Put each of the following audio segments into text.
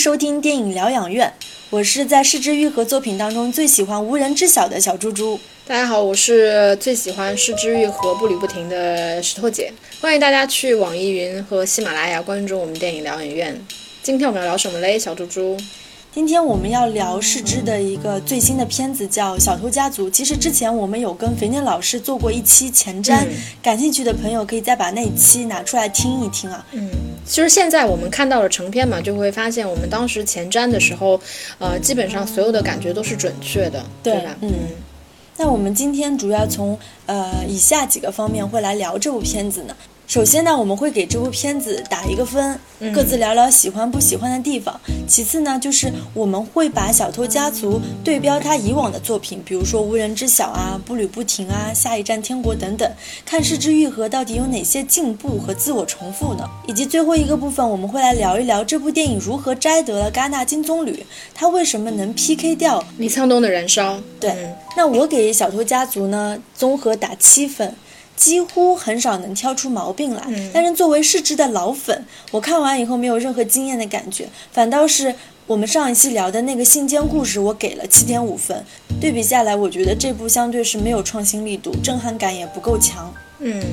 收听电影疗养院，我是在失之愈合作品当中最喜欢无人知晓的小猪猪。大家好，我是最喜欢失之愈合步履不停的石头姐。欢迎大家去网易云和喜马拉雅关注我们电影疗养院。今天我们要聊什么嘞，小猪猪？今天我们要聊世之的一个最新的片子，叫《小偷家族》。其实之前我们有跟肥念老师做过一期前瞻，感兴趣的朋友可以再把那一期拿出来听一听啊。嗯，其实现在我们看到了成片嘛，就会发现我们当时前瞻的时候，呃，基本上所有的感觉都是准确的，对吧？嗯。那我们今天主要从呃以下几个方面会来聊这部片子呢。首先呢，我们会给这部片子打一个分，各自聊聊喜欢不喜欢的地方。其次呢，就是我们会把《小偷家族》对标他以往的作品，比如说《无人知晓》啊，《步履不停》啊，《下一站天国》等等，看失之愈合到底有哪些进步和自我重复呢？以及最后一个部分，我们会来聊一聊这部电影如何摘得了戛纳金棕榈，它为什么能 PK 掉李沧东的《燃烧》？对，那我给《小偷家族》呢，综合打七分。几乎很少能挑出毛病来，但是作为市值的老粉，我看完以后没有任何惊艳的感觉，反倒是我们上一期聊的那个信间故事，我给了七点五分。对比下来，我觉得这部相对是没有创新力度，震撼感也不够强。嗯，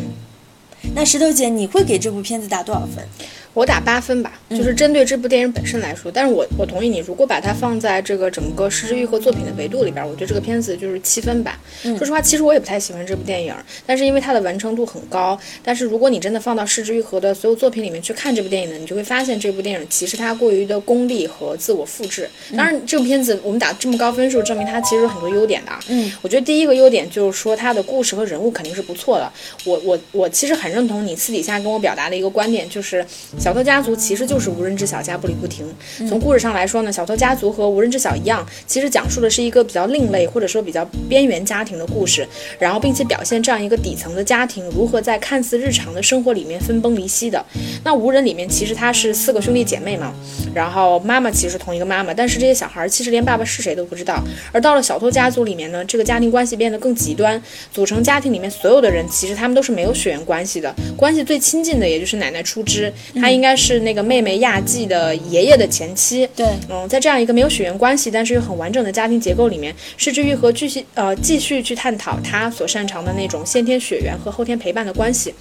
那石头姐，你会给这部片子打多少分？我打八分吧，就是针对这部电影本身来说。但是我我同意你，如果把它放在这个整个失之愈合作品的维度里边，我觉得这个片子就是七分吧。说实话，其实我也不太喜欢这部电影，但是因为它的完成度很高。但是如果你真的放到失之愈合的所有作品里面去看这部电影呢，你就会发现这部电影其实它过于的功利和自我复制。当然，这部片子我们打这么高分数，证明它其实有很多优点的。嗯，我觉得第一个优点就是说它的故事和人物肯定是不错的。我我我其实很认同你私底下跟我表达的一个观点，就是小偷家族其实。就是无人知晓加步履不停。从故事上来说呢，小偷家族和无人知晓一样，其实讲述的是一个比较另类或者说比较边缘家庭的故事，然后并且表现这样一个底层的家庭如何在看似日常的生活里面分崩离析的。那无人里面其实他是四个兄弟姐妹嘛，然后妈妈其实同一个妈妈，但是这些小孩其实连爸爸是谁都不知道。而到了小偷家族里面呢，这个家庭关系变得更极端，组成家庭里面所有的人其实他们都是没有血缘关系的，关系最亲近的也就是奶奶出枝，她应该是那个妹。妹妹亚季的爷爷的前妻，对，嗯，在这样一个没有血缘关系，但是又很完整的家庭结构里面，失之愈合继续呃继续去探讨他所擅长的那种先天血缘和后天陪伴的关系。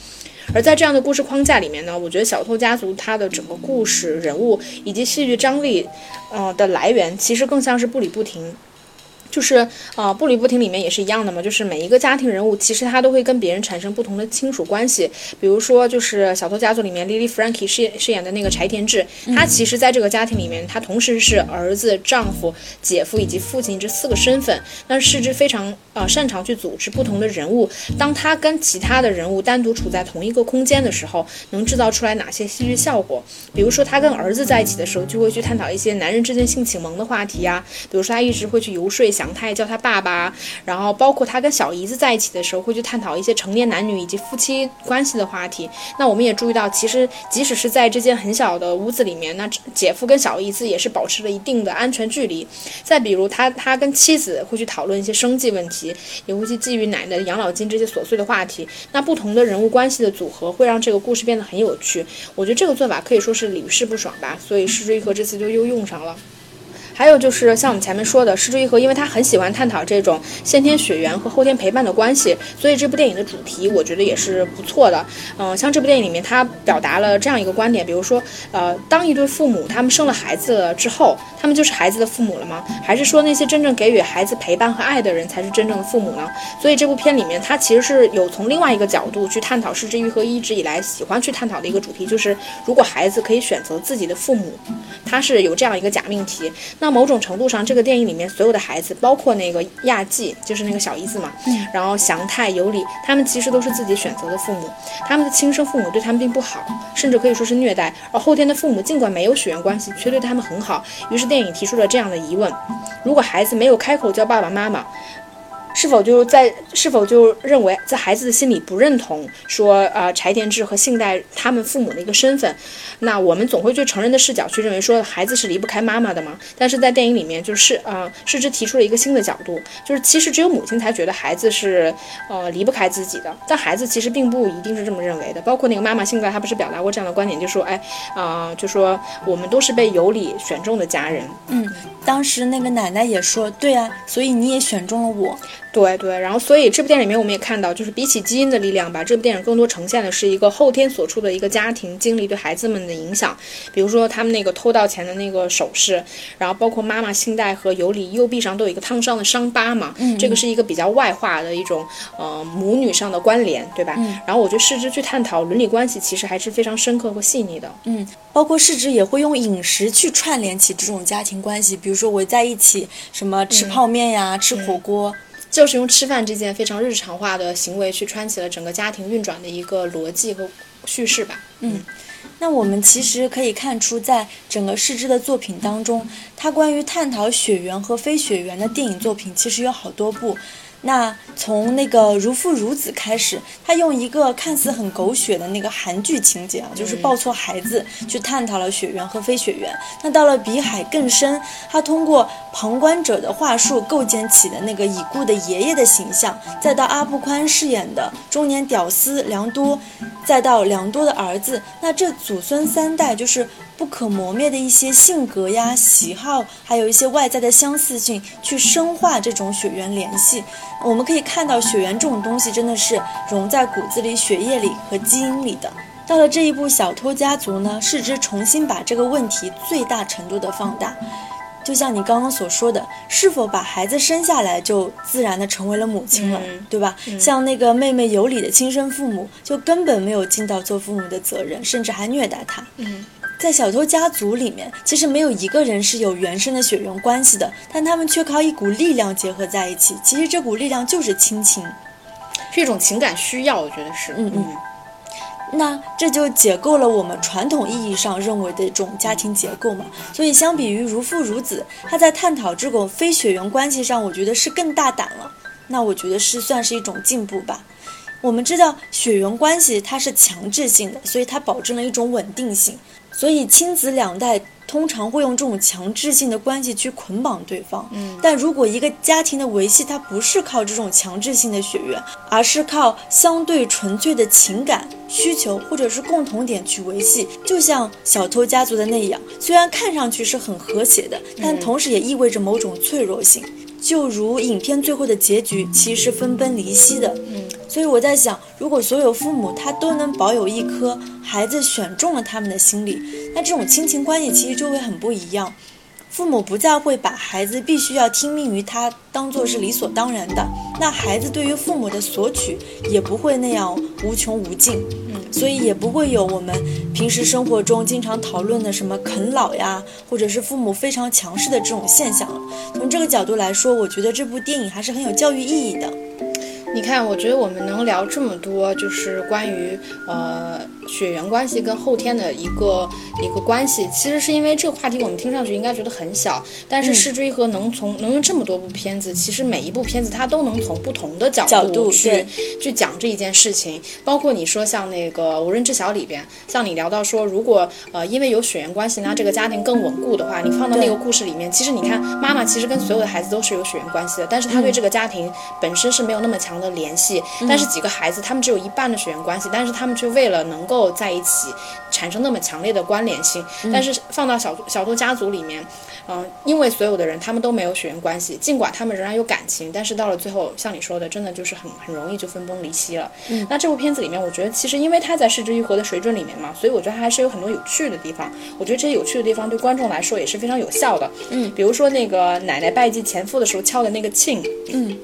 而在这样的故事框架里面呢，我觉得小偷家族它的整个故事人物以及戏剧张力，呃的来源，其实更像是步履不停。就是啊，步履不停里面也是一样的嘛。就是每一个家庭人物，其实他都会跟别人产生不同的亲属关系。比如说，就是小偷家族里面，Lily Frankie 饰饰演的那个柴田智，他其实在这个家庭里面，他同时是儿子、丈夫、姐夫以及父亲这四个身份。那是之非常啊擅长去组织不同的人物。当他跟其他的人物单独处在同一个空间的时候，能制造出来哪些戏剧效果？比如说，他跟儿子在一起的时候，就会去探讨一些男人之间性启蒙的话题呀。比如说，他一直会去游说。祥太叫他爸爸，然后包括他跟小姨子在一起的时候，会去探讨一些成年男女以及夫妻关系的话题。那我们也注意到，其实即使是在这间很小的屋子里面，那姐夫跟小姨子也是保持了一定的安全距离。再比如，他他跟妻子会去讨论一些生计问题，也会去觊觎奶奶的养老金这些琐碎的话题。那不同的人物关系的组合，会让这个故事变得很有趣。我觉得这个做法可以说是屡试不爽吧。所以，施之愈合这次就又用上了。还有就是像我们前面说的，失之愈合，因为他很喜欢探讨这种先天血缘和后天陪伴的关系，所以这部电影的主题我觉得也是不错的。嗯，像这部电影里面，他表达了这样一个观点，比如说，呃，当一对父母他们生了孩子之后，他们就是孩子的父母了吗？还是说那些真正给予孩子陪伴和爱的人才是真正的父母呢？所以这部片里面，他其实是有从另外一个角度去探讨失之愈合一直以来喜欢去探讨的一个主题，就是如果孩子可以选择自己的父母，他是有这样一个假命题。那那某种程度上，这个电影里面所有的孩子，包括那个亚纪，就是那个小姨子嘛，然后祥太、尤里，他们其实都是自己选择的父母，他们的亲生父母对他们并不好，甚至可以说是虐待。而后天的父母尽管没有血缘关系，却对他们很好。于是电影提出了这样的疑问：如果孩子没有开口叫爸爸妈妈，是否就在是否就认为在孩子的心里不认同说啊柴田志和信代他们父母的一个身份？那我们总会对成人的视角去认为说孩子是离不开妈妈的嘛？但是在电影里面就是啊，世之提出了一个新的角度，就是其实只有母亲才觉得孩子是呃离不开自己的，但孩子其实并不一定是这么认为的。包括那个妈妈信代，她不是表达过这样的观点，就说哎啊，就说我们都是被有理选中的家人。嗯，当时那个奶奶也说，对啊，所以你也选中了我。对对，然后所以这部电影里面我们也看到，就是比起基因的力量吧，这部电影更多呈现的是一个后天所处的一个家庭经历对孩子们的影响。比如说他们那个偷盗钱的那个首饰，然后包括妈妈信代和尤里右臂上都有一个烫伤的伤疤嘛，嗯，这个是一个比较外化的一种呃母女上的关联，对吧？嗯，然后我觉得世之去探讨伦理关系，其实还是非常深刻和细腻的。嗯，包括世之也会用饮食去串联起这种家庭关系，比如说围在一起什么吃泡面呀，吃火锅。就是用吃饭这件非常日常化的行为去穿起了整个家庭运转的一个逻辑和叙事吧。嗯，那我们其实可以看出，在整个世之的作品当中，他关于探讨血缘和非血缘的电影作品其实有好多部。那从那个如父如子开始，他用一个看似很狗血的那个韩剧情节啊，就是抱错孩子，去探讨了血缘和非血缘。那到了比海更深，他通过旁观者的话术构建起的那个已故的爷爷的形象，再到阿布宽饰演的中年屌丝梁多，再到梁多的儿子，那这祖孙三代就是不可磨灭的一些性格呀、喜好，还有一些外在的相似性，去深化这种血缘联系。我们可以看到，血缘这种东西真的是融在骨子里、血液里和基因里的。到了这一步《小偷家族》呢，是之重新把这个问题最大程度的放大。就像你刚刚所说的，是否把孩子生下来就自然的成为了母亲了，对吧？像那个妹妹有理的亲生父母，就根本没有尽到做父母的责任，甚至还虐待她。嗯。在小偷家族里面，其实没有一个人是有原生的血缘关系的，但他们却靠一股力量结合在一起。其实这股力量就是亲情，是一种情感需要，我觉得是。嗯嗯。那这就解构了我们传统意义上认为的一种家庭结构嘛。所以相比于如父如子，他在探讨这种非血缘关系上，我觉得是更大胆了。那我觉得是算是一种进步吧。我们知道血缘关系它是强制性的，所以它保证了一种稳定性。所以亲子两代通常会用这种强制性的关系去捆绑对方。嗯，但如果一个家庭的维系，它不是靠这种强制性的血缘，而是靠相对纯粹的情感需求或者是共同点去维系，就像小偷家族的那样，虽然看上去是很和谐的，但同时也意味着某种脆弱性。就如影片最后的结局，其实是分崩离析的。嗯，所以我在想，如果所有父母他都能保有一颗孩子选中了他们的心理，那这种亲情关系其实就会很不一样。父母不再会把孩子必须要听命于他当做是理所当然的，那孩子对于父母的索取也不会那样无穷无尽。嗯，所以也不会有我们平时生活中经常讨论的什么啃老呀，或者是父母非常强势的这种现象了。从这个角度来说，我觉得这部电影还是很有教育意义的。你看，我觉得我们能聊这么多，就是关于呃血缘关系跟后天的一个一个关系，其实是因为这个话题我们听上去应该觉得很小，但是是追和能从能用这么多部片子，其实每一部片子它都能从不同的角度去去讲这一件事情。包括你说像那个《无人知晓》里边，像你聊到说，如果呃因为有血缘关系，那这个家庭更稳固的话，你放到那个故事里面，其实你看妈妈其实跟所有的孩子都是有血缘关系的，但是她对这个家庭本身是没有那么强的。联系，但是几个孩子他们只有一半的血缘关系，但是他们却为了能够在一起产生那么强烈的关联性。但是放到小小多家族里面，嗯，因为所有的人他们都没有血缘关系，尽管他们仍然有感情，但是到了最后，像你说的，真的就是很很容易就分崩离析了。嗯，那这部片子里面，我觉得其实因为它在失之愈合的水准里面嘛，所以我觉得它还是有很多有趣的地方。我觉得这些有趣的地方对观众来说也是非常有效的。嗯，比如说那个奶奶拜祭前夫的时候敲的那个磬。嗯。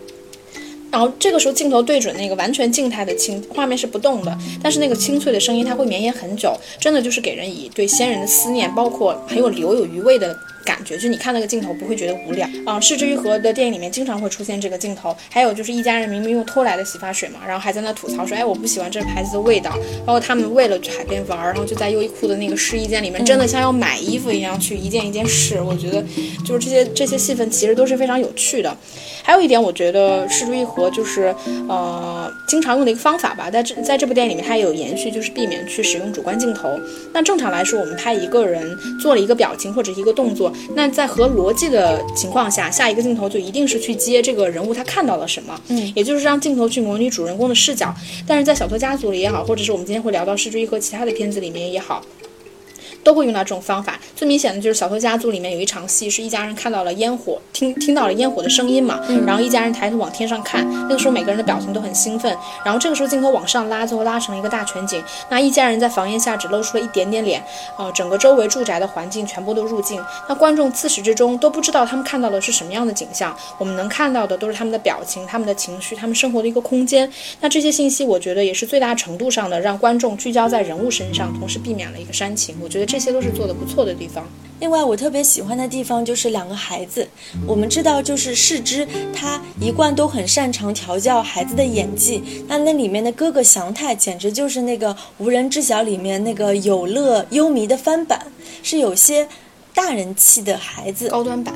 然后这个时候镜头对准那个完全静态的清，画面是不动的，但是那个清脆的声音它会绵延很久，真的就是给人以对先人的思念，包括很有留有余味的感觉，就你看那个镜头不会觉得无聊啊。失之愈合的电影里面经常会出现这个镜头，还有就是一家人明明用偷来的洗发水嘛，然后还在那吐槽说，哎，我不喜欢这牌子的味道。包括他们为了去海边玩，然后就在优衣库的那个试衣间里面，真的像要买衣服一样去一件一件试。我觉得就是这些这些戏份其实都是非常有趣的。还有一点，我觉得失之愈合就是呃经常用的一个方法吧，在这在这部电影里面它也有延续，就是避免去使用主观镜头。那正常来说，我们拍一个人做了一个表情或者一个动作，那在合逻辑的情况下，下一个镜头就一定是去接这个人物他看到了什么，嗯，也就是让镜头去模拟主人公的视角。但是在《小偷家族》里也好，或者是我们今天会聊到《失之愈合》其他的片子里面也好。都会用到这种方法。最明显的就是《小偷家族》里面有一场戏，是一家人看到了烟火，听听到了烟火的声音嘛，然后一家人抬头往天上看，那个时候每个人的表情都很兴奋。然后这个时候镜头往上拉，最后拉成了一个大全景。那一家人在房檐下只露出了一点点脸，呃，整个周围住宅的环境全部都入镜。那观众自始至终都不知道他们看到的是什么样的景象，我们能看到的都是他们的表情、他们的情绪、他们生活的一个空间。那这些信息，我觉得也是最大程度上的让观众聚焦在人物身上，同时避免了一个煽情。我觉得这些都是做的不错的地方。另外，我特别喜欢的地方就是两个孩子。我们知道，就是世之他一贯都很擅长调教孩子的演技。那那里面的哥哥祥太，简直就是那个《无人知晓》里面那个有乐优弥的翻版，是有些大人气的孩子，高端版，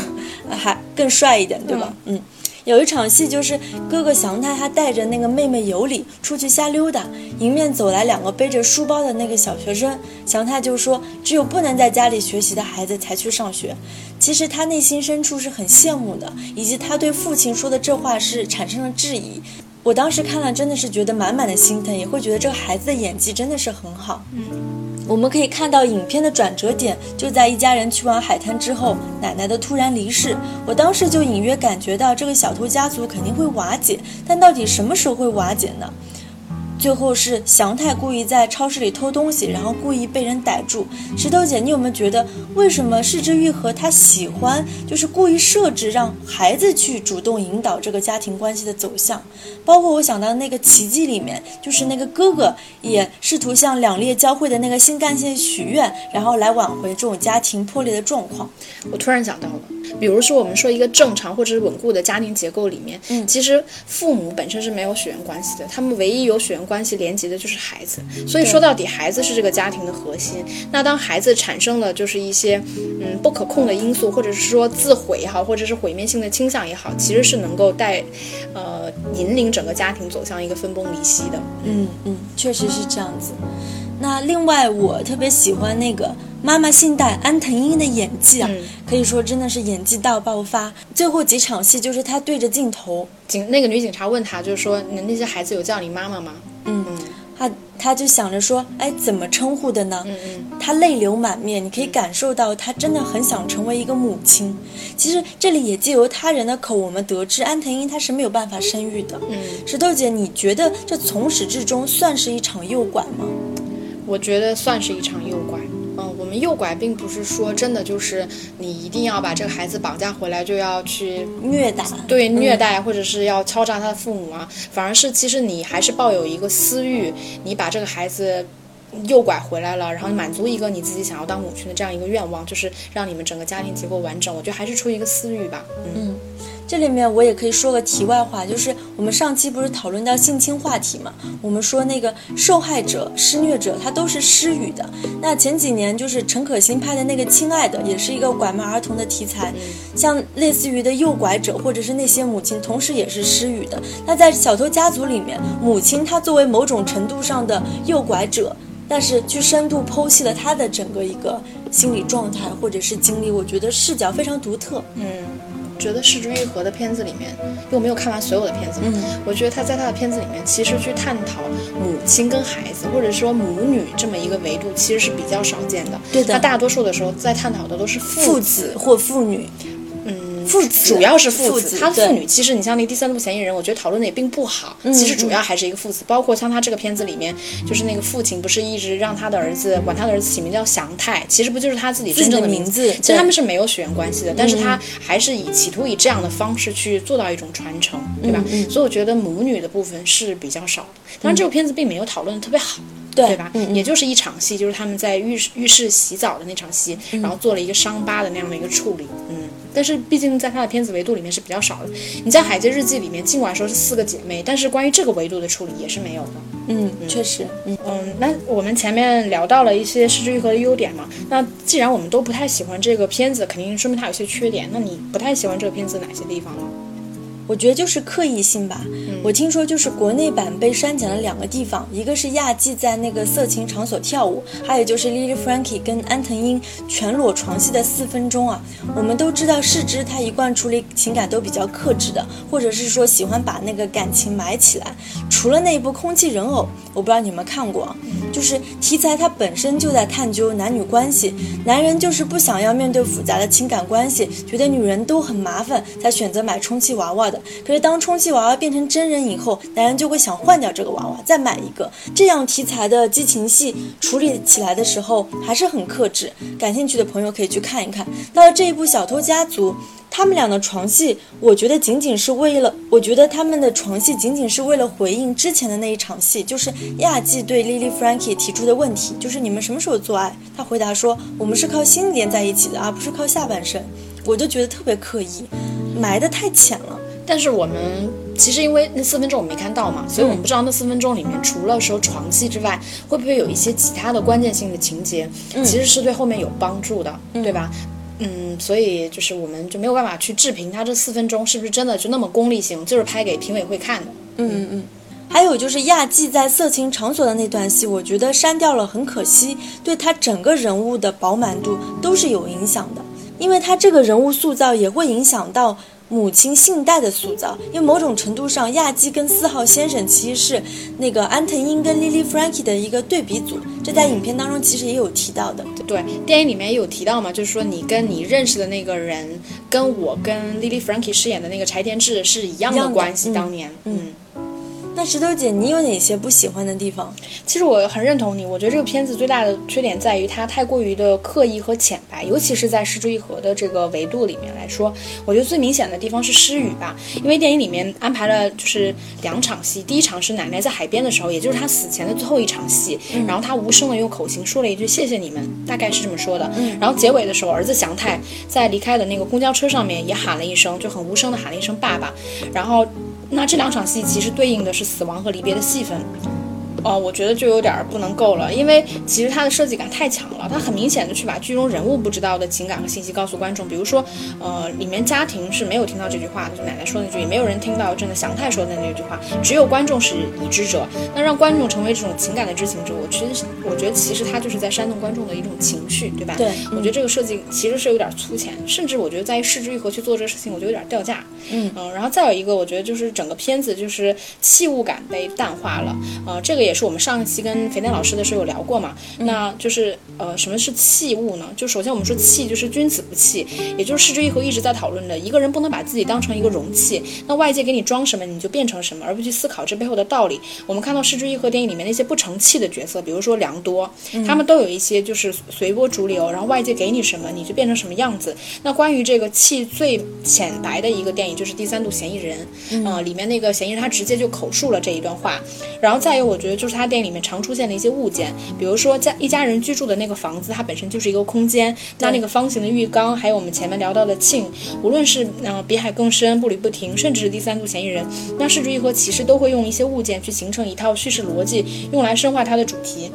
还更帅一点，对吧？嗯。有一场戏，就是哥哥祥太他带着那个妹妹尤里出去瞎溜达，迎面走来两个背着书包的那个小学生，祥太就说：“只有不能在家里学习的孩子才去上学。”其实他内心深处是很羡慕的，以及他对父亲说的这话是产生了质疑。我当时看了真的是觉得满满的心疼，也会觉得这个孩子的演技真的是很好。嗯。我们可以看到影片的转折点就在一家人去完海滩之后，奶奶的突然离世。我当时就隐约感觉到这个小偷家族肯定会瓦解，但到底什么时候会瓦解呢？最后是祥太故意在超市里偷东西，然后故意被人逮住。石头姐，你有没有觉得为什么世之愈合他喜欢就是故意设置让孩子去主动引导这个家庭关系的走向？包括我想到那个奇迹里面，就是那个哥哥也试图向两列交汇的那个新干线许愿，然后来挽回这种家庭破裂的状况。我突然想到了。比如说，我们说一个正常或者是稳固的家庭结构里面，嗯，其实父母本身是没有血缘关系的，他们唯一有血缘关系连接的就是孩子。所以说到底，孩子是这个家庭的核心。那当孩子产生了就是一些嗯不可控的因素，或者是说自毁也好，或者是毁灭性的倾向也好，其实是能够带呃引领整个家庭走向一个分崩离析的。嗯嗯，确实是这样子。那另外，我特别喜欢那个。妈妈信代安藤英的演技啊，可以说真的是演技大爆发。最后几场戏就是她对着镜头，警那个女警察问她，就是说，你那些孩子有叫你妈妈吗？嗯嗯，她她就想着说，哎，怎么称呼的呢？嗯嗯，她泪流满面，你可以感受到她真的很想成为一个母亲。其实这里也借由他人的口，我们得知安藤英她是没有办法生育的。嗯，石头姐，你觉得这从始至终算是一场诱拐吗？我觉得算是一场诱拐。嗯我们诱拐并不是说真的就是你一定要把这个孩子绑架回来就要去虐待，对虐待或者是要敲诈他的父母啊，反而是其实你还是抱有一个私欲，你把这个孩子诱拐回来了，然后满足一个你自己想要当母亲的这样一个愿望，就是让你们整个家庭结构完整。我觉得还是出于一个私欲吧，嗯。这里面我也可以说个题外话，就是我们上期不是讨论到性侵话题嘛？我们说那个受害者、施虐者他都是失语的。那前几年就是陈可辛拍的那个《亲爱的》，也是一个拐卖儿童的题材，像类似于的诱拐者或者是那些母亲，同时也是失语的。那在《小偷家族》里面，母亲她作为某种程度上的诱拐者，但是去深度剖析了她的整个一个心理状态或者是经历，我觉得视角非常独特。嗯。觉得失之愈合的片子里面，因为我没有看完所有的片子，嗯，我觉得他在他的片子里面，其实去探讨母亲跟孩子，或者说母女这么一个维度，其实是比较少见的。对的，他大多数的时候在探讨的都是父子或父女。父子主要是父子，他父女其实你像那第三部嫌疑人，我觉得讨论的也并不好。其实主要还是一个父子，包括像他这个片子里面，就是那个父亲不是一直让他的儿子管他的儿子起名叫祥泰，其实不就是他自己真正的名字？其实他们是没有血缘关系的，但是他还是以企图以这样的方式去做到一种传承，对吧？所以我觉得母女的部分是比较少的。当然这部片子并没有讨论的特别好。对吧？嗯嗯也就是一场戏，就是他们在浴室浴室洗澡的那场戏，然后做了一个伤疤的那样的一个处理，嗯。但是毕竟在他的片子维度里面是比较少的。你在《海街日记》里面，尽管说是四个姐妹，但是关于这个维度的处理也是没有的。嗯，确实，嗯嗯，那我们前面聊到了一些失之愈合的优点嘛，那既然我们都不太喜欢这个片子，肯定说明它有些缺点。那你不太喜欢这个片子哪些地方呢？我觉得就是刻意性吧。我听说就是国内版被删减了两个地方，一个是亚纪在那个色情场所跳舞，还有就是 Lily Frankie 跟安藤英全裸床戏的四分钟啊。我们都知道世之他一贯处理情感都比较克制的，或者是说喜欢把那个感情埋起来。除了那一部《空气人偶》，我不知道你们看过啊，就是题材它本身就在探究男女关系，男人就是不想要面对复杂的情感关系，觉得女人都很麻烦，才选择买充气娃娃的。可是当充气娃娃变成真人以后，男人就会想换掉这个娃娃，再买一个。这样题材的激情戏处理起来的时候还是很克制，感兴趣的朋友可以去看一看。到了这一部《小偷家族》。他们俩的床戏，我觉得仅仅是为了，我觉得他们的床戏仅仅是为了回应之前的那一场戏，就是亚纪对 Lily Frankie 提出的问题，就是你们什么时候做爱？他回答说，我们是靠心连在一起的，而不是靠下半身。我就觉得特别刻意，埋得太浅了。但是我们其实因为那四分钟我没看到嘛，所以我们不知道那四分钟里面除了说床戏之外，会不会有一些其他的关键性的情节，其实是对后面有帮助的，对吧？嗯，所以就是我们就没有办法去置评他这四分钟是不是真的就那么功利性，就是拍给评委会看的。嗯嗯嗯。还有就是亚纪在色情场所的那段戏，我觉得删掉了很可惜，对他整个人物的饱满度都是有影响的，因为他这个人物塑造也会影响到。母亲信代的塑造，因为某种程度上，亚基跟四号先生其实是那个安藤英跟 Lily Frankie 的一个对比组，这在影片当中其实也有提到的。对，电影里面也有提到嘛，就是说你跟你认识的那个人，跟我跟 Lily Frankie 饰演的那个柴田智是一样的关系。当年，嗯。那石头姐，你有哪些不喜欢的地方？其实我很认同你，我觉得这个片子最大的缺点在于它太过于的刻意和浅白，尤其是在失之愈合的这个维度里面来说，我觉得最明显的地方是失语吧。因为电影里面安排了就是两场戏，第一场是奶奶在海边的时候，也就是她死前的最后一场戏，然后她无声的用口型说了一句“谢谢你们”，大概是这么说的。然后结尾的时候，儿子祥太在离开的那个公交车上面也喊了一声，就很无声的喊了一声“爸爸”，然后。那这两场戏其实对应的是死亡和离别的戏份。哦，我觉得就有点不能够了，因为其实它的设计感太强了，它很明显的去把剧中人物不知道的情感和信息告诉观众。比如说，呃，里面家庭是没有听到这句话的，就奶奶说那句，也没有人听到真的祥太说的那句话，只有观众是已知者。那让观众成为这种情感的知情者，我其实我觉得其实他就是在煽动观众的一种情绪，对吧？对，我觉得这个设计其实是有点粗浅，甚至我觉得在于视之愈合去做这个事情，我觉得有点掉价。嗯嗯，然后再有一个，我觉得就是整个片子就是器物感被淡化了。呃，这个也是我们上一期跟跟肥蛋老师的时候有聊过嘛？那就是呃，什么是器物呢？就首先我们说器就是君子不器，也就是失之愈合一直在讨论的，一个人不能把自己当成一个容器，那外界给你装什么你就变成什么，而不去思考这背后的道理。我们看到失之愈合电影里面那些不成器的角色，比如说良多，他们都有一些就是随波逐流，然后外界给你什么你就变成什么样子。那关于这个气最浅白的一个电影就是《第三度嫌疑人》，嗯，里面那个嫌疑人他直接就口述了这一段话，然后再有我觉得就是他店里面常。出现的一些物件，比如说家一家人居住的那个房子，它本身就是一个空间。那那个方形的浴缸，还有我们前面聊到的庆，无论是嗯比海更深、步履不停，甚至是第三度嫌疑人，那视之愈合其实都会用一些物件去形成一套叙事逻辑，用来深化它的主题。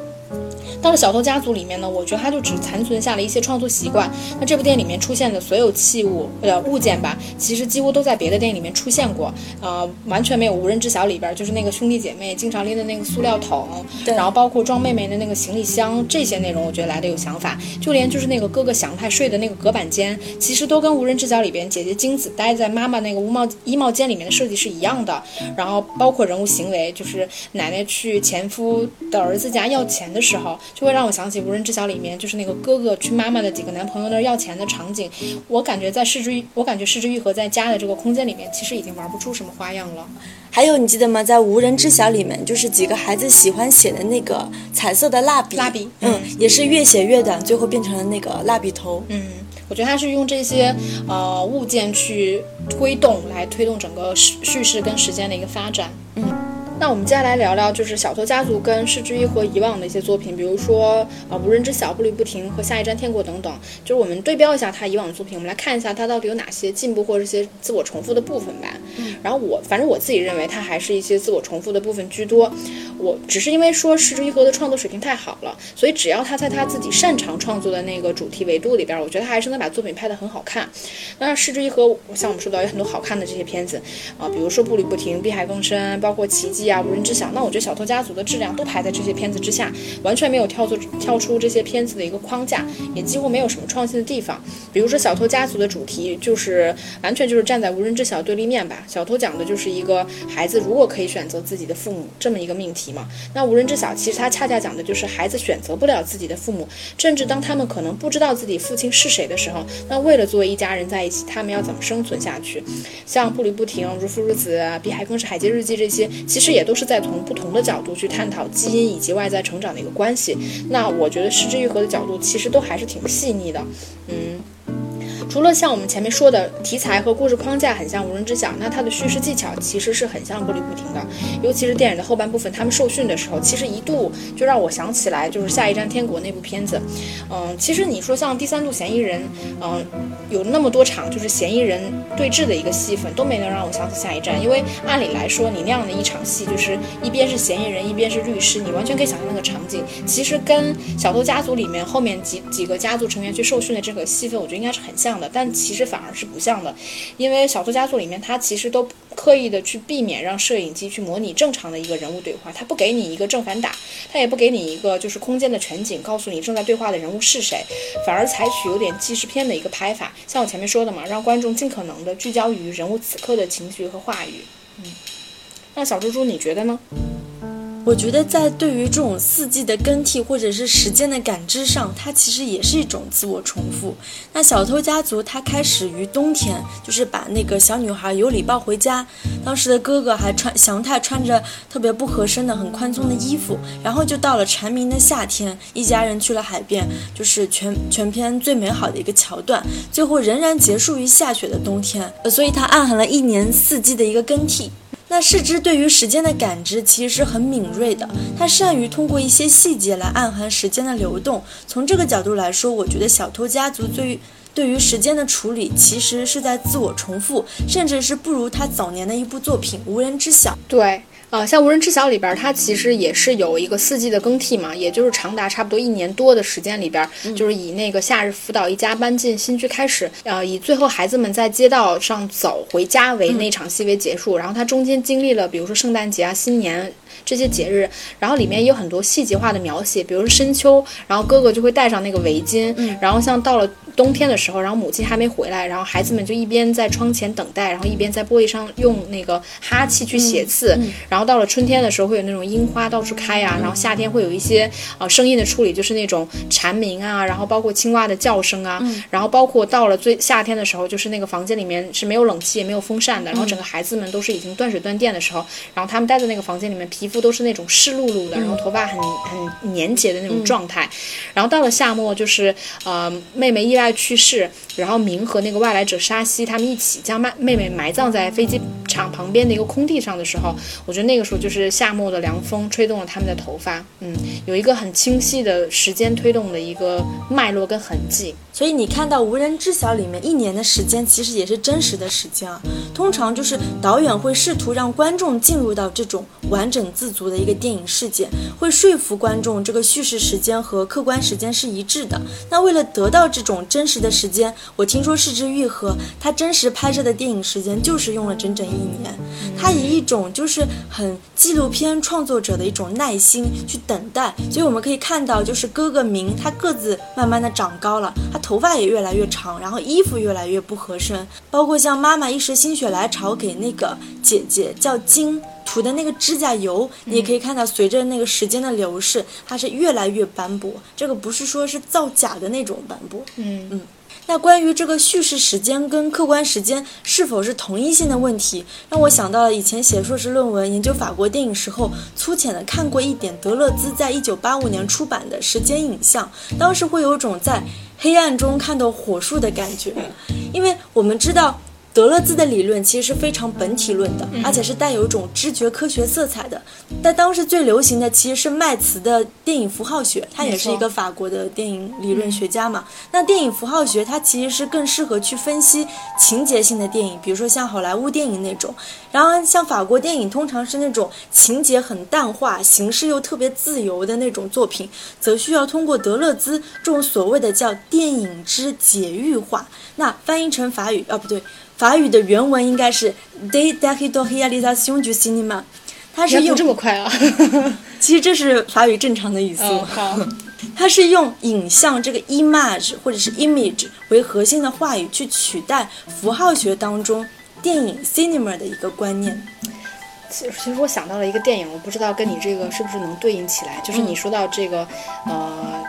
到了小偷家族里面呢，我觉得它就只残存下了一些创作习惯。那这部电影里面出现的所有器物呃物件吧，其实几乎都在别的电影里面出现过，呃，完全没有无人知晓里边就是那个兄弟姐妹经常拎的那个塑料桶，然后包括装妹妹的那个行李箱这些内容，我觉得来的有想法。就连就是那个哥哥祥太睡的那个隔板间，其实都跟无人知晓里边姐姐金子待在妈妈那个屋帽衣帽间里面的设计是一样的。然后包括人物行为，就是奶奶去前夫的儿子家要钱的时候。就会让我想起《无人知晓》里面，就是那个哥哥去妈妈的几个男朋友那儿要钱的场景。我感觉在失之，我感觉失之愈合在家的这个空间里面，其实已经玩不出什么花样了。还有你记得吗？在《无人知晓》里面，就是几个孩子喜欢写的那个彩色的蜡笔，蜡笔，嗯，也是越写越短，最后变成了那个蜡笔头。嗯，我觉得他是用这些呃物件去推动，来推动整个叙叙事跟时间的一个发展。嗯。那我们接下来聊聊，就是小偷家族跟市之一和以往的一些作品，比如说啊无人知晓、步履不停和下一站天国等等。就是我们对标一下他以往的作品，我们来看一下他到底有哪些进步或者一些自我重复的部分吧。然后我反正我自己认为他还是一些自我重复的部分居多。我只是因为说市之愈和的创作水平太好了，所以只要他在他自己擅长创作的那个主题维度里边，我觉得他还是能把作品拍得很好看。当然市之愈和像我们说到有很多好看的这些片子啊，比如说步履不停、碧海更深，包括奇迹。啊，无人知晓。那我觉得小偷家族的质量都排在这些片子之下，完全没有跳出跳出这些片子的一个框架，也几乎没有什么创新的地方。比如说小偷家族的主题就是完全就是站在无人知晓对立面吧。小偷讲的就是一个孩子如果可以选择自己的父母这么一个命题嘛。那无人知晓其实它恰恰讲的就是孩子选择不了自己的父母，甚至当他们可能不知道自己父亲是谁的时候，那为了作为一家人在一起，他们要怎么生存下去？像步履不停、如父如子、比海更是海街日记这些，其实也都是在从不同的角度去探讨基因以及外在成长的一个关系。那我觉得失之愈合的角度其实都还是挺细腻的，嗯。除了像我们前面说的题材和故事框架很像无人知晓，那它的叙事技巧其实是很像步履不停的。尤其是电影的后半部分，他们受训的时候，其实一度就让我想起来就是《下一站天国》那部片子。嗯，其实你说像第三度嫌疑人，嗯，有那么多场就是嫌疑人对峙的一个戏份，都没能让我想起下一站。因为按理来说，你那样的一场戏，就是一边是嫌疑人，一边是律师，你完全可以想象那个场景，其实跟小偷家族里面后面几几个家族成员去受训的这个戏份，我觉得应该是很像。但其实反而是不像的，因为小偷家族里面，他其实都刻意的去避免让摄影机去模拟正常的一个人物对话，他不给你一个正反打，他也不给你一个就是空间的全景，告诉你正在对话的人物是谁，反而采取有点纪实片的一个拍法，像我前面说的嘛，让观众尽可能的聚焦于人物此刻的情绪和话语。嗯，那小猪猪你觉得呢？我觉得在对于这种四季的更替或者是时间的感知上，它其实也是一种自我重复。那小偷家族它开始于冬天，就是把那个小女孩尤里抱回家，当时的哥哥还穿祥太穿着特别不合身的很宽松的衣服，然后就到了蝉鸣的夏天，一家人去了海边，就是全全篇最美好的一个桥段，最后仍然结束于下雪的冬天。呃，所以它暗含了一年四季的一个更替。那世之对于时间的感知其实是很敏锐的，他善于通过一些细节来暗含时间的流动。从这个角度来说，我觉得小偷家族对于对于时间的处理其实是在自我重复，甚至是不如他早年的一部作品《无人知晓》。对。呃，像《无人知晓》里边，它其实也是有一个四季的更替嘛，也就是长达差不多一年多的时间里边，就是以那个夏日辅导一家搬进新居开始，呃，以最后孩子们在街道上走回家为那场戏为结束，然后它中间经历了，比如说圣诞节啊、新年。这些节日，然后里面也有很多细节化的描写，比如说深秋，然后哥哥就会戴上那个围巾，然后像到了冬天的时候，然后母亲还没回来，然后孩子们就一边在窗前等待，然后一边在玻璃上用那个哈气去写字，然后到了春天的时候会有那种樱花到处开呀，然后夏天会有一些呃声音的处理，就是那种蝉鸣啊，然后包括青蛙的叫声啊，然后包括到了最夏天的时候，就是那个房间里面是没有冷气也没有风扇的，然后整个孩子们都是已经断水断电的时候，然后他们待在那个房间里面，皮肤。都是那种湿漉漉的，然后头发很很粘结的那种状态。然后到了夏末，就是呃妹妹意去世，然后明和那个外来者沙西他们一起将妹妹妹埋葬在飞机场旁边的一个空地上的时候，我觉得那个时候就是夏末的凉风吹动了他们的头发，嗯，有一个很清晰的时间推动的一个脉络跟痕迹。所以你看到《无人知晓》里面一年的时间，其实也是真实的时间啊。通常就是导演会试图让观众进入到这种完整自足的一个电影世界，会说服观众这个叙事时间和客观时间是一致的。那为了得到这种真实的时间，我听说《是之愈合》他真实拍摄的电影时间就是用了整整一年。他以一种就是很纪录片创作者的一种耐心去等待，所以我们可以看到，就是哥哥明他个子慢慢的长高了，他。头发也越来越长，然后衣服越来越不合身，包括像妈妈一时心血来潮给那个姐姐叫金涂的那个指甲油，你也可以看到，随着那个时间的流逝，它是越来越斑驳。这个不是说是造假的那种斑驳，嗯嗯。那关于这个叙事时间跟客观时间是否是同一性的问题，让我想到了以前写硕士论文研究法国电影时候，粗浅的看过一点德勒兹在一九八五年出版的《时间影像》，当时会有种在。黑暗中看到火树的感觉，因为我们知道，德勒兹的理论其实是非常本体论的，而且是带有一种知觉科学色彩的。但当时最流行的其实是麦茨的电影符号学，他也是一个法国的电影理论学家嘛。那电影符号学它其实是更适合去分析情节性的电影，比如说像好莱坞电影那种。然后像法国电影通常是那种情节很淡化、形式又特别自由的那种作品，则需要通过德勒兹这种所谓的叫电影之解域化。那翻译成法语啊，不对。法语的原文应该是 “de déréalisation du cinéma”，它是用这么快啊？其实这是法语正常的语速。好，它是用影像这个 image 或者是 image 为核心的话语去取代符号学当中电影 cinema 的一个观念。其实，其实我想到了一个电影，我不知道跟你这个是不是能对应起来。就是你说到这个，呃，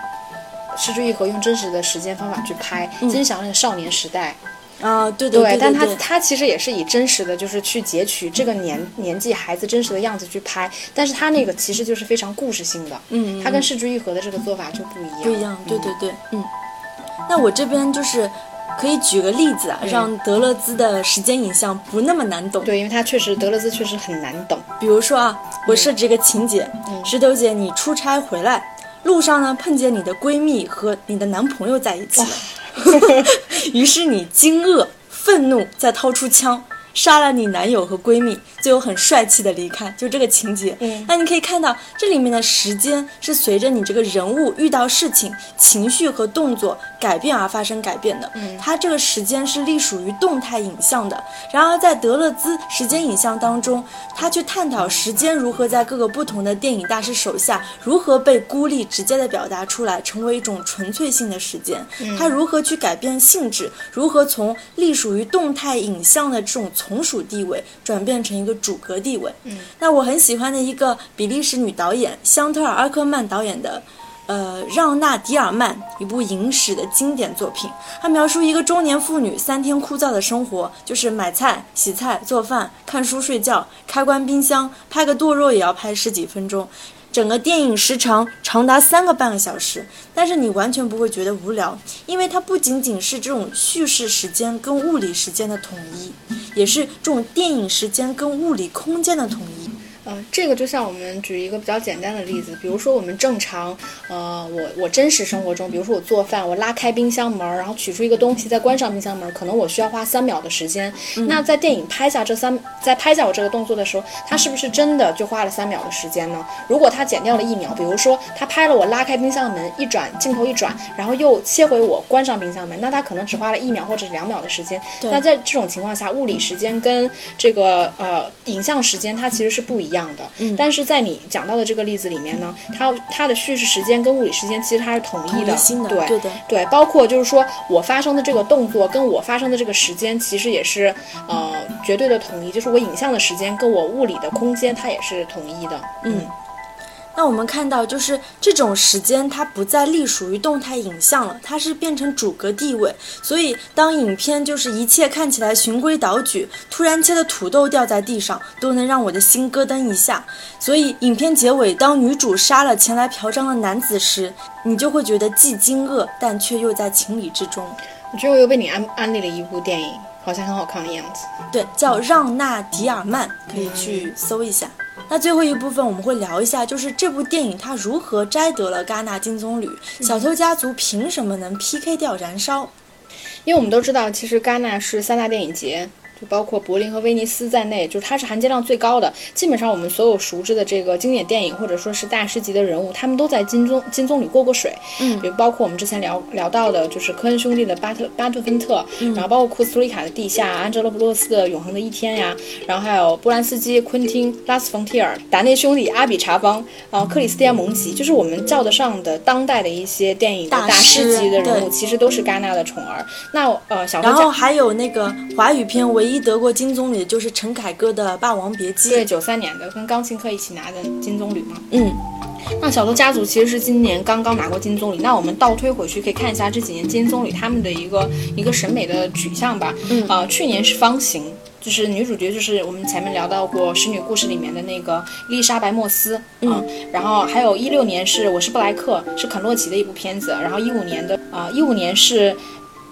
失之愈合用真实的时间方法去拍，其实想那个少年时代。啊，对对对，但他他其实也是以真实的就是去截取这个年年纪孩子真实的样子去拍，但是他那个其实就是非常故事性的，嗯，他跟失之愈合的这个做法就不一样，不一样，对对对，嗯，那我这边就是可以举个例子啊，让德勒兹的时间影像不那么难懂，对，因为他确实德勒兹确实很难懂，比如说啊，我设置一个情节，石头姐你出差回来，路上呢碰见你的闺蜜和你的男朋友在一起了。于是你惊愕、愤怒，再掏出枪。杀了你男友和闺蜜，最后很帅气的离开，就这个情节。嗯，那你可以看到这里面的时间是随着你这个人物遇到事情、情绪和动作改变而发生改变的。嗯，它这个时间是隶属于动态影像的。然而在德勒兹时间影像当中，他去探讨时间如何在各个不同的电影大师手下如何被孤立直接的表达出来，成为一种纯粹性的时间。他如何去改变性质，如何从隶属于动态影像的这种。从属地位转变成一个主格地位。嗯，那我很喜欢的一个比利时女导演香特尔·阿克曼导演的，呃，《让娜·迪尔曼》一部影史的经典作品。它描述一个中年妇女三天枯燥的生活，就是买菜、洗菜、做饭、看书、睡觉、开关冰箱，拍个剁肉也要拍十几分钟。整个电影时长长达三个半个小时，但是你完全不会觉得无聊，因为它不仅仅是这种叙事时间跟物理时间的统一，也是这种电影时间跟物理空间的统一。呃，这个就像我们举一个比较简单的例子，比如说我们正常，呃，我我真实生活中，比如说我做饭，我拉开冰箱门，然后取出一个东西，再关上冰箱门，可能我需要花三秒的时间。那在电影拍下这三，在拍下我这个动作的时候，它是不是真的就花了三秒的时间呢？如果他减掉了一秒，比如说他拍了我拉开冰箱门一转，镜头一转，然后又切回我关上冰箱门，那他可能只花了一秒或者两秒的时间。那在这种情况下，物理时间跟这个呃影像时间它其实是不一样。样的，嗯，但是在你讲到的这个例子里面呢，它它的叙事时间跟物理时间其实它是统一的，对对的，对，包括就是说我发生的这个动作跟我发生的这个时间其实也是呃绝对的统一，就是我影像的时间跟我物理的空间它也是统一的，嗯。那我们看到，就是这种时间，它不再隶属于动态影像了，它是变成主格地位。所以，当影片就是一切看起来循规蹈矩，突然切的土豆掉在地上，都能让我的心咯噔一下。所以，影片结尾，当女主杀了前来嫖娼的男子时，你就会觉得既惊愕，但却又在情理之中。我觉得我又被你安安利了一部电影，好像很好看的样子。对，叫《让娜·迪尔曼》，可以去搜一下。那最后一部分我们会聊一下，就是这部电影它如何摘得了戛纳金棕榈，小偷家族凭什么能 PK 掉燃烧？因为我们都知道，其实戛纳是三大电影节。就包括柏林和威尼斯在内，就是它是含金量最高的。基本上我们所有熟知的这个经典电影，或者说是大师级的人物，他们都在金棕金棕里过过水。嗯，比如包括我们之前聊聊到的，就是科恩兄弟的巴特巴特芬特，然后包括库斯图里卡的地下，安哲罗布洛斯的永恒的一天呀，然后还有波兰斯基、昆汀、拉斯冯提尔、达内兄弟、阿比查邦，然后克里斯蒂安蒙吉，就是我们叫得上的当代的一些电影大师级的人物，其实都是戛纳的宠儿。那呃，小然后还有那个华语片为。唯一得过金棕榈的就是陈凯歌的《霸王别姬》，对，九三年的，跟钢琴课一起拿的金棕榈嘛。嗯，那小偷家族其实是今年刚刚拿过金棕榈。那我们倒推回去，可以看一下这几年金棕榈他们的一个一个审美的取向吧。嗯，啊，去年是《方形》，就是女主角就是我们前面聊到过《使女故事》里面的那个伊丽莎白莫斯。嗯，然后还有一六年是《我是布莱克》，是肯洛奇的一部片子。然后一五年的啊，一五年是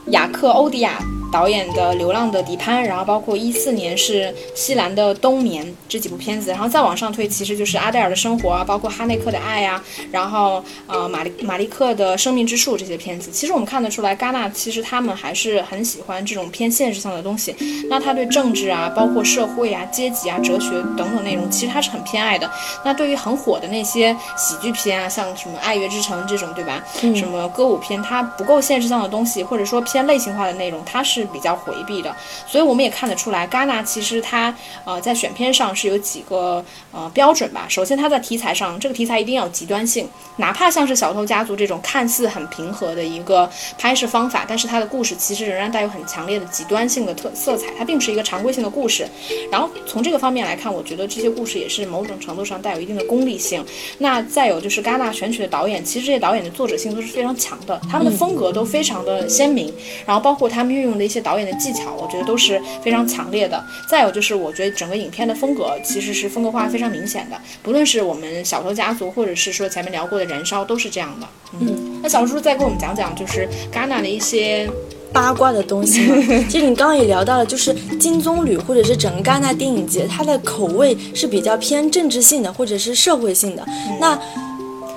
雅克欧迪亚。导演的《流浪的迪潘》，然后包括一四年是西兰的《冬眠》这几部片子，然后再往上推，其实就是阿黛尔的生活啊，包括哈内克的爱呀，然后呃马利马利克的生命之树这些片子。其实我们看得出来，戛纳其实他们还是很喜欢这种偏现实向的东西。那他对政治啊，包括社会啊、阶级啊、哲学等等内容，其实他是很偏爱的。那对于很火的那些喜剧片啊，像什么《爱乐之城》这种，对吧？什么歌舞片，它不够现实向的东西，或者说偏类型化的内容，它是比较回避的。所以我们也看得出来，戛纳其实它呃在选片上是有几个呃标准吧。首先，它在题材上，这个题材一定要有极端性，哪怕像是《小偷家族》这种看似很平和的一个拍摄方法，但是它的故事其实仍然带有很强烈的极端性的特色彩，它并不是一个常规性的故事。然后从这个方面来看，我觉得这些故事也是某种程度上带有一定的功利性。那再有就是戛纳选取的导演，其实这些导演的作者性都是非常强的，他们的风格都非常的鲜明，然后包括他们运用的一些导演的技巧，我觉得都是非常强烈的。再有就是，我觉得整个影片的风格其实是风格化非常明显的，不论是我们《小偷家族》，或者是说前面聊过的《燃烧》，都是这样的。嗯，那小叔再给我们讲讲，就是戛纳的一些。八卦的东西，其实你刚刚也聊到了，就是金棕榈或者是整个戛纳电影节，它的口味是比较偏政治性的或者是社会性的。那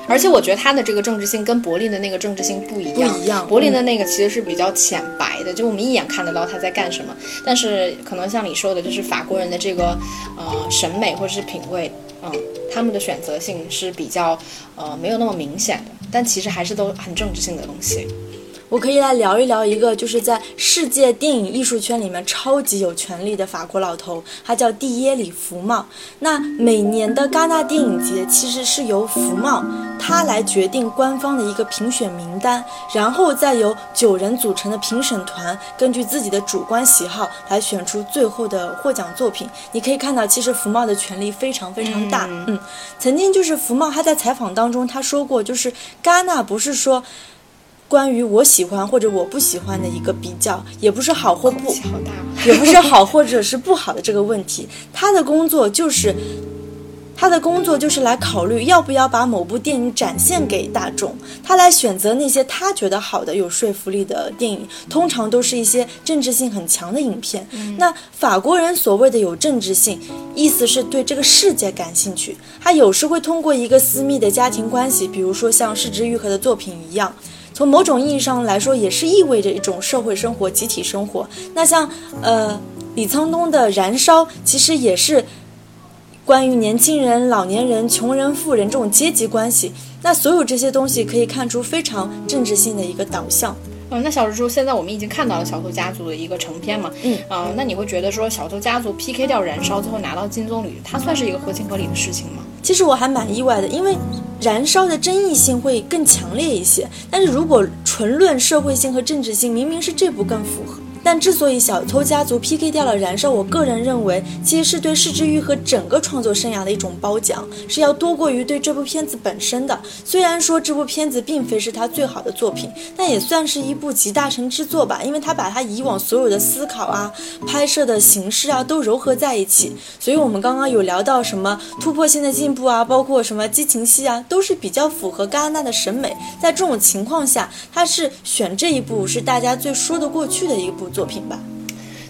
而且我觉得他的这个政治性跟柏林的那个政治性不一样，不一样。柏林的那个其实是比较浅白的，就我们一眼看得到他在干什么。但是可能像你说的，就是法国人的这个呃审美或者是品味，嗯，他们的选择性是比较呃没有那么明显的，但其实还是都很政治性的东西。我可以来聊一聊一个，就是在世界电影艺术圈里面超级有权力的法国老头，他叫蒂耶里·福茂。那每年的戛纳电影节其实是由福茂他来决定官方的一个评选名单，然后再由九人组成的评审团根据自己的主观喜好来选出最后的获奖作品。你可以看到，其实福茂的权力非常非常大。嗯，曾经就是福茂他在采访当中他说过，就是戛纳不是说。关于我喜欢或者我不喜欢的一个比较，也不是好或不，也不是好或者是不好的这个问题。他的工作就是，他的工作就是来考虑要不要把某部电影展现给大众，他来选择那些他觉得好的、有说服力的电影，通常都是一些政治性很强的影片。那法国人所谓的有政治性，意思是对这个世界感兴趣。他有时会通过一个私密的家庭关系，比如说像失之愈合的作品一样。从某种意义上来说，也是意味着一种社会生活、集体生活。那像呃李沧东的《燃烧》，其实也是关于年轻人、老年人、穷人、富人这种阶级关系。那所有这些东西可以看出非常政治性的一个导向。嗯，那小蜘蛛，现在我们已经看到了《小偷家族》的一个成片嘛？嗯啊，那你会觉得说《小偷家族》PK 掉《燃烧》，最后拿到金棕榈，它算是一个合情合理的事情吗？其实我还蛮意外的，因为燃烧的争议性会更强烈一些。但是如果纯论社会性和政治性，明明是这部更符合。但之所以小偷家族 PK 掉了燃烧，我个人认为其实是对市之愈和整个创作生涯的一种褒奖，是要多过于对这部片子本身的。虽然说这部片子并非是他最好的作品，但也算是一部集大成之作吧，因为他把他以往所有的思考啊、拍摄的形式啊都糅合在一起。所以我们刚刚有聊到什么突破性的进步啊，包括什么激情戏啊，都是比较符合戛纳的审美。在这种情况下，他是选这一部是大家最说得过去的一部。作品吧，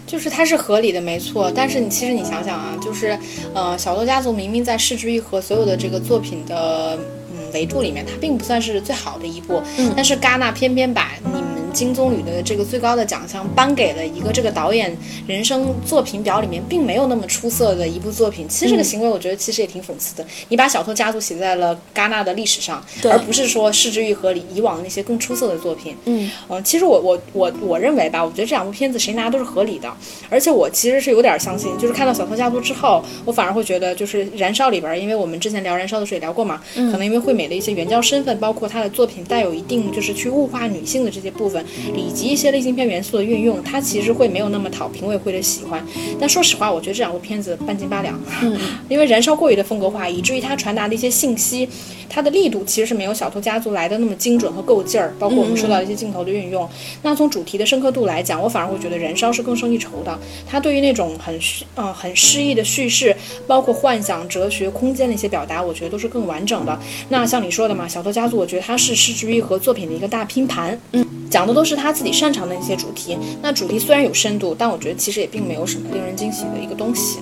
就是它是合理的，没错。但是你其实你想想啊，就是呃，小豆家族明明在失之愈合所有的这个作品的嗯维度里面，它并不算是最好的一部，但是戛纳偏偏把你们。金棕榈的这个最高的奖项颁给了一个这个导演人生作品表里面并没有那么出色的一部作品。其实这个行为，我觉得其实也挺讽刺的。你把《小偷家族》写在了戛纳的历史上，而不是说《失之愈合》里以往的那些更出色的作品。嗯嗯，其实我我我我认为吧，我觉得这两部片子谁拿都是合理的。而且我其实是有点相信，就是看到《小偷家族》之后，我反而会觉得，就是《燃烧》里边，因为我们之前聊《燃烧》的时候也聊过嘛，可能因为惠美的一些原教身份，包括她的作品带有一定就是去物化女性的这些部分，以及。一些类型片元素的运用，它其实会没有那么讨评委会的喜欢。但说实话，我觉得这两部片子半斤八两。嗯，因为燃烧过于的风格化，以至于它传达的一些信息，它的力度其实是没有《小偷家族》来的那么精准和够劲儿。包括我们说到一些镜头的运用，那从主题的深刻度来讲，我反而会觉得燃烧是更胜一筹的。它对于那种很虚呃很诗意的叙事，包括幻想、哲学、空间的一些表达，我觉得都是更完整的。那像你说的嘛，《小偷家族》，我觉得它是失之愈合作品的一个大拼盘。嗯，讲的都是他自己擅长的一些主题。那主题虽然有深度，但我觉得其实也并没有什么令人惊喜的一个东西。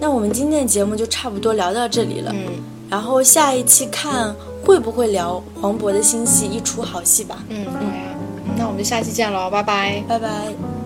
那我们今天的节目就差不多聊到这里了。嗯然后下一期看会不会聊黄渤的新戏《一出好戏》吧。嗯，好呀，那我们就下期见喽，拜拜。拜拜。